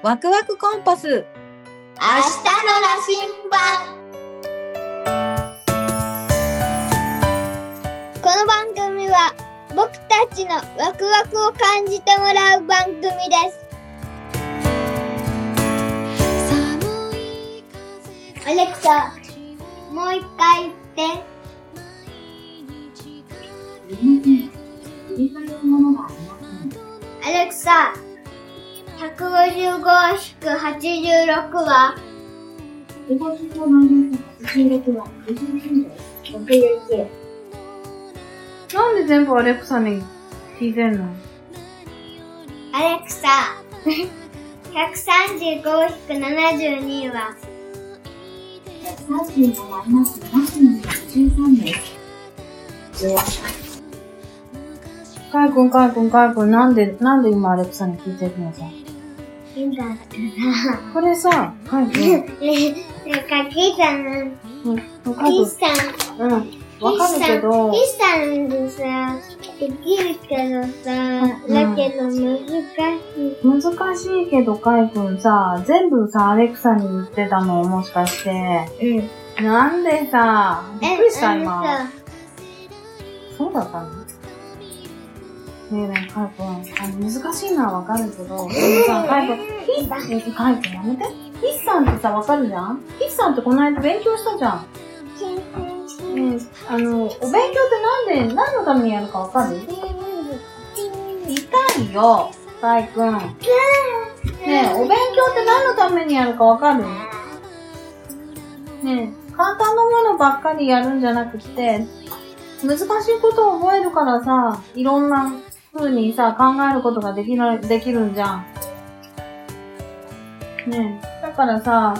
ワクワクコンパス。明日の羅針盤。この番組は僕たちのワクワクを感じてもらう番組です。アレクサもう一回言って。アレクサ155-86はなんで全部アレクサに聞いてんの？アレクサ135-72は。カイくん、カイくん、カイくん、なんで、なんで今アレクサに聞いてるのさ？い。い。ん。だったこれさ、カイくん、らなん。かキさん。キさん。ん、うん、わかるけど、キさん。でさできるけどさうん。だけど難しい難しいけど、カイくん。さ、全部さ、アレクサに言ってたのもしかして。うん。なん。でさ、びっくりした、今。さそうだったのねえねえ、カイくん、あの難しいのはわかるけど、でもさ、カイくん、ヒッ、えカイくんやめて。ヒッさんってさ、わかるじゃん？ヒッさんってこの間勉強したじゃん。ねえ、あの、お勉強ってなんで、何のためにやるかわかる？痛いよ、カイくん。ねえ、お勉強って何のためにやるかわかる？ねえ、簡単なものばっかりやるんじゃなくって、難しいことを覚えるからさ、いろんな風にさ、考えることができる、できるんじゃん。ねえ、だからさ、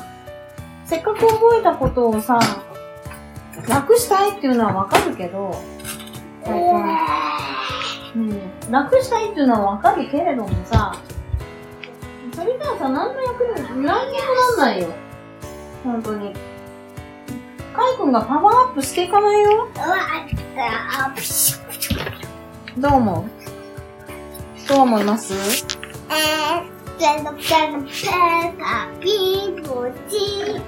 せっかく覚えたことをさ、楽したいっていうのはわかるけど、うん、楽したいっていうのはわかるけれどもさ、それじゃあさ、何の役に、何にもなんないよ。本当に。カイ君がパワーアップしていかないよ。どう思う？どう思います？えー、ペロペロペタピーポチ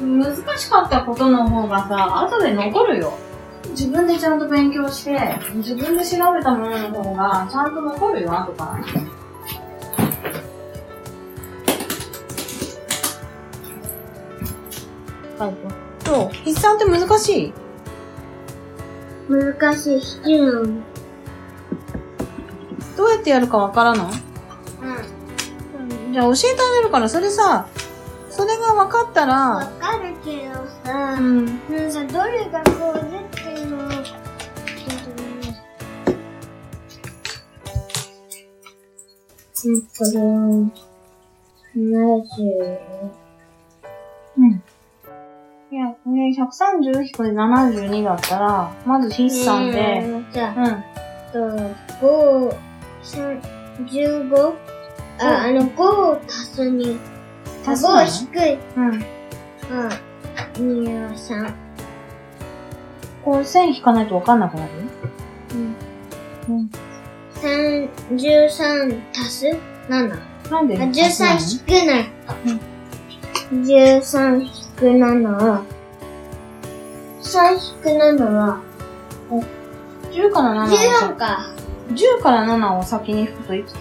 難しかったことの方がさ、後で残るよ。自分でちゃんと勉強して、自分で調べたものの方がちゃんと残るよ、後から。はい。そう？筆算って難しい？難しい七人どうやってやるかわからない？うんじゃあ教えてあげるから、それさ、それが分かったわら、かるけどさ、うん。なんかどれがこうでっていうのを、ちょっとねうん、これを、70。うん。いや、これ130引く72だったら、まず筆算で、うんじゃうん。あ、と、5、3、15? あ、あの、5を足す2。足すの？5引く、うん。うん、2は3。こう線引かないと分かんなくなる？うん。うん。3、13足す？7? なんで？あ、13引くない。13引く7は、3引く7は、10から7を14か。10から7を先に引くといくつ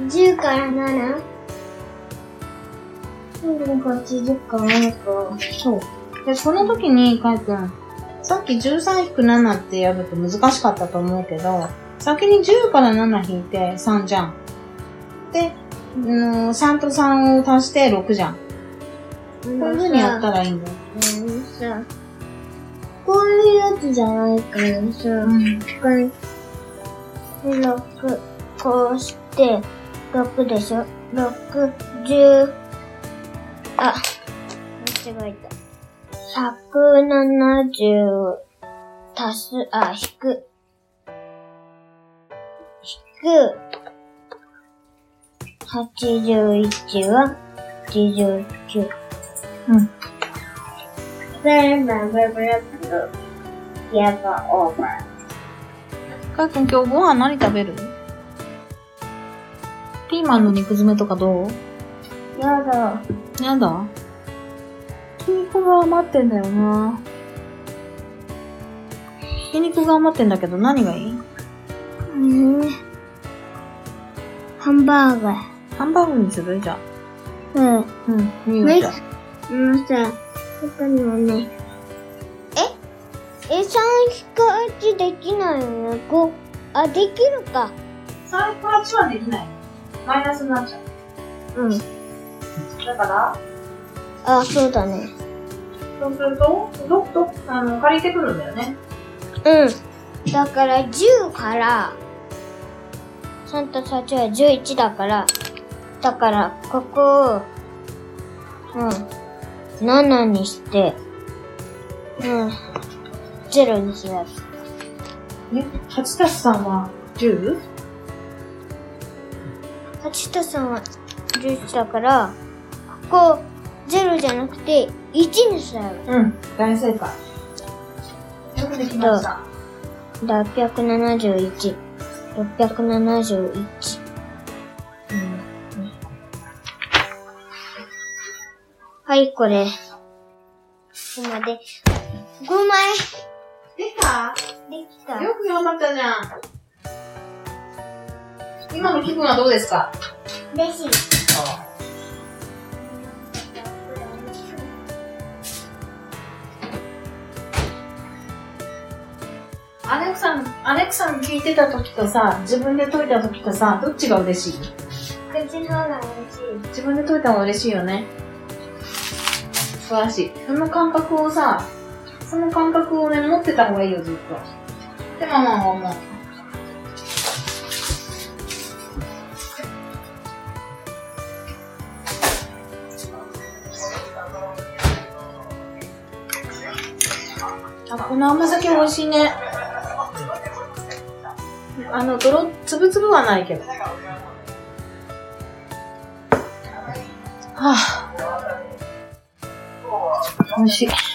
10から 7? 80から7か。そう。で、その時に、かいくん、さっき13引く7ってやると難しかったと思うけど、先に10から7引いて3じゃん。で、うん、3と3を足して6じゃん。こういう風にやったらいいんだよ。あのさ、こういうやつじゃないからさ、うん。これ、6、こうして、6でしょ ?6、10、あ、間違えた。170足す、あ、引く。引く。81は89。うん。全部、やば、オーバー。かいくん今日ご飯何食べるピーマンの肉詰めとかどうやだ。やだひき肉が余ってんだよな。ひき肉が余ってんだけど何がいいうん。ハンバーガー。ハンバーグにするじゃうん。うん。いいよねじゃあ。あのさ、他にもね。え？え、三8できないよね。5、あ、できるか。3か8はできない。マイナスになっちゃう。うん。だから、あ、そうだね。そうすると、ど、ど、あの、借りてくるんだよね。うん。だから10から、3と8は11だから、だから、ここを、うん、7にして、うん、0にするやつ。え ?8 たす3は 10? 8と3は11だから、ここ、0じゃなくて、1にするやうん。大正解。よくできました。つ。671。671。はい、これ。ここまで。5枚できた？できた。よく頑張ったじゃん。今の気分はどうですか？嬉しい。アレクさん、アレクさん聞いてた時とさ、自分で解いた時とさ、どっちが嬉しい？こっちの方が嬉しい。自分で解いた方が嬉しいよね。素晴らしい。その感覚をさ、その感覚をね、持ってた方がいいよ、ずっと。でもまあもう。あ、この甘酒美味しいね。あの、泥、つぶつぶはないけど。はぁ、美味しい。